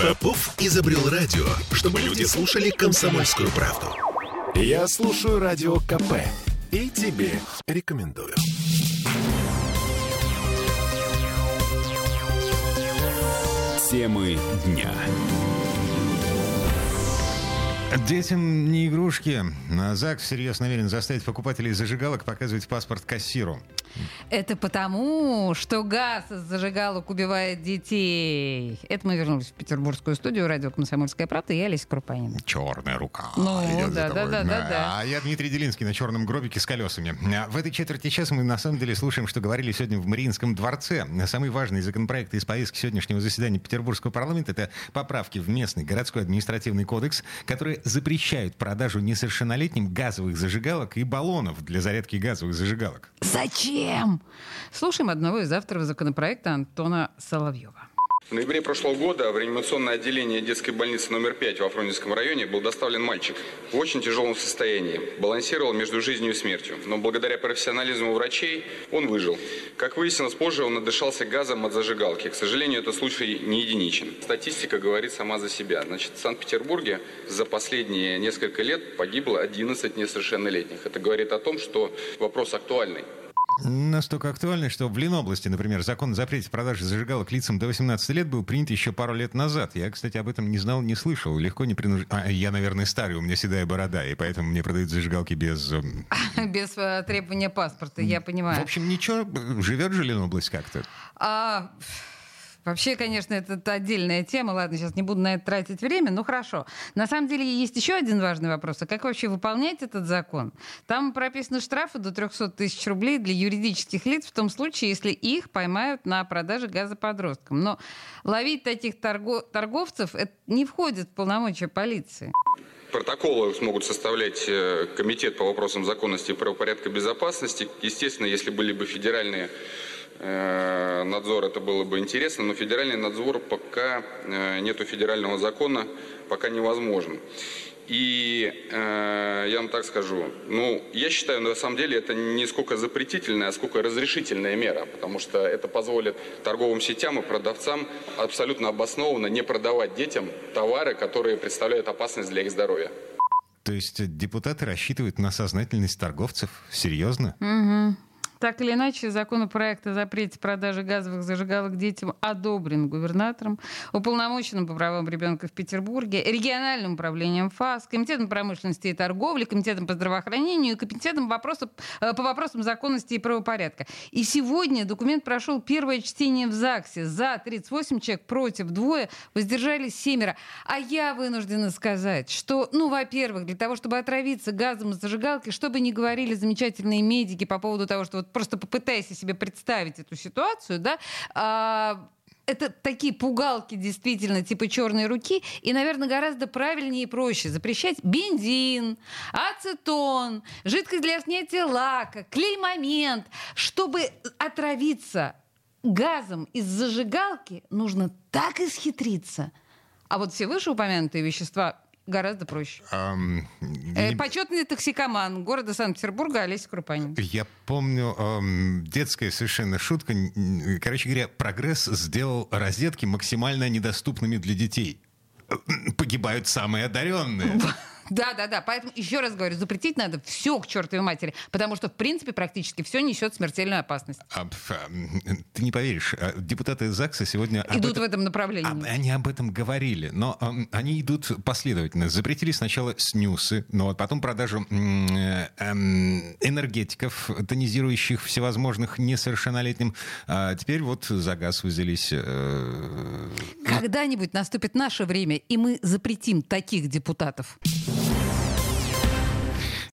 Попов изобрел радио, чтобы люди слушали комсомольскую правду. Я слушаю радио КП и тебе рекомендую. Темы дня. Детям не игрушки. ЗАГС всерьез намерен заставить покупателей зажигалок показывать паспорт кассиру. Это потому, что газ из зажигалок убивает детей. Это мы вернулись в петербургскую студию радио «Комсомольская правда» и я, Олеся Крупанина. Черная рука. Ну, да, да, да, да, да. А я Дмитрий Делинский на черном гробике с колесами. В этой четверти часа мы на самом деле слушаем, что говорили сегодня в Мариинском дворце. Самый важный законопроект из повестки сегодняшнего заседания Петербургского парламента — это поправки в местный городской административный кодекс, которые запрещают продажу несовершеннолетним газовых зажигалок и баллонов для зарядки газовых зажигалок. Зачем? Слушаем одного из авторов законопроекта Антона Соловьева. В ноябре прошлого года в реанимационное отделение детской больницы номер 5 во Фрунзенском районе был доставлен мальчик в очень тяжелом состоянии. Балансировал между жизнью и смертью. Но благодаря профессионализму врачей он выжил. Как выяснилось позже, он отдышался газом от зажигалки. К сожалению, этот случай не единичен. Статистика говорит сама за себя. Значит, в Санкт-Петербурге за последние несколько лет погибло 11 несовершеннолетних. Это говорит о том, что вопрос актуальный. Настолько актуальный, что в Ленобласти, например, закон о запрете продажи зажигалок лицам до 18 лет был принят еще пару лет назад. Я, кстати, об этом не знал, не слышал. Легко не принужден. А, я, наверное, старый, у меня седая борода, и поэтому мне продают зажигалки без... эм, Без э, требования паспорта, я понимаю. В общем, ничего, живет же Ленобласть как-то. А, вообще, конечно, это отдельная тема. Ладно, сейчас не буду на это тратить время, но хорошо. На самом деле есть еще один важный вопрос. А как вообще выполнять этот закон? Там прописаны штрафы до 300 тысяч рублей для юридических лиц в том случае, если их поймают на продаже газа подросткам. Но ловить таких торго- торговцев это не входит в полномочия полиции. Протоколы смогут составлять э, комитет по вопросам законности и правопорядка безопасности. Естественно, если были бы федеральные надзор, это было бы интересно, но федеральный надзор пока э, нету федерального закона, пока невозможен. И э, я вам так скажу, ну, я считаю, на самом деле это не сколько запретительная, а сколько разрешительная мера, потому что это позволит торговым сетям и продавцам абсолютно обоснованно не продавать детям товары, которые представляют опасность для их здоровья. То есть э, депутаты рассчитывают на сознательность торговцев? Серьезно? Так или иначе, законопроект о запрете продажи газовых зажигалок детям одобрен губернатором, уполномоченным по правам ребенка в Петербурге, региональным управлением ФАС, комитетом промышленности и торговли, комитетом по здравоохранению и комитетом вопросов- э, по вопросам законности и правопорядка. И сегодня документ прошел первое чтение в ЗАГСе. За 38 человек, против двое, воздержались семеро. А я вынуждена сказать, что, ну, во-первых, для того, чтобы отравиться газом из зажигалки, что бы ни говорили замечательные медики по поводу того, что вот просто попытайся себе представить эту ситуацию, да, а, это такие пугалки действительно типа черной руки, и, наверное, гораздо правильнее и проще запрещать бензин, ацетон, жидкость для снятия лака, клей-момент, чтобы отравиться газом из зажигалки, нужно так исхитриться. А вот все вышеупомянутые вещества гораздо проще. Ам, Э, не- почетный токсикоман города Санкт-Петербурга Олеся Крупанин. Я помню ам, детская совершенно шутка. Короче говоря, прогресс сделал розетки максимально недоступными для детей. Погибают самые одаренные. Да, да, да. Поэтому еще раз говорю, запретить надо все к чертовой матери, потому что, в принципе, практически все несет смертельную опасность. А, ам, Ты не поверишь, а, депутаты ЗАГСа сегодня... Идут этом- в этом направлении. об- они об этом говорили, но ам, они идут последовательно. Запретили сначала снюсы, но потом продажу э, эм, энергетиков, тонизирующих всевозможных несовершеннолетним. А теперь вот за газ взялись. э, Когда-нибудь наступит наше время, и мы запретим таких депутатов.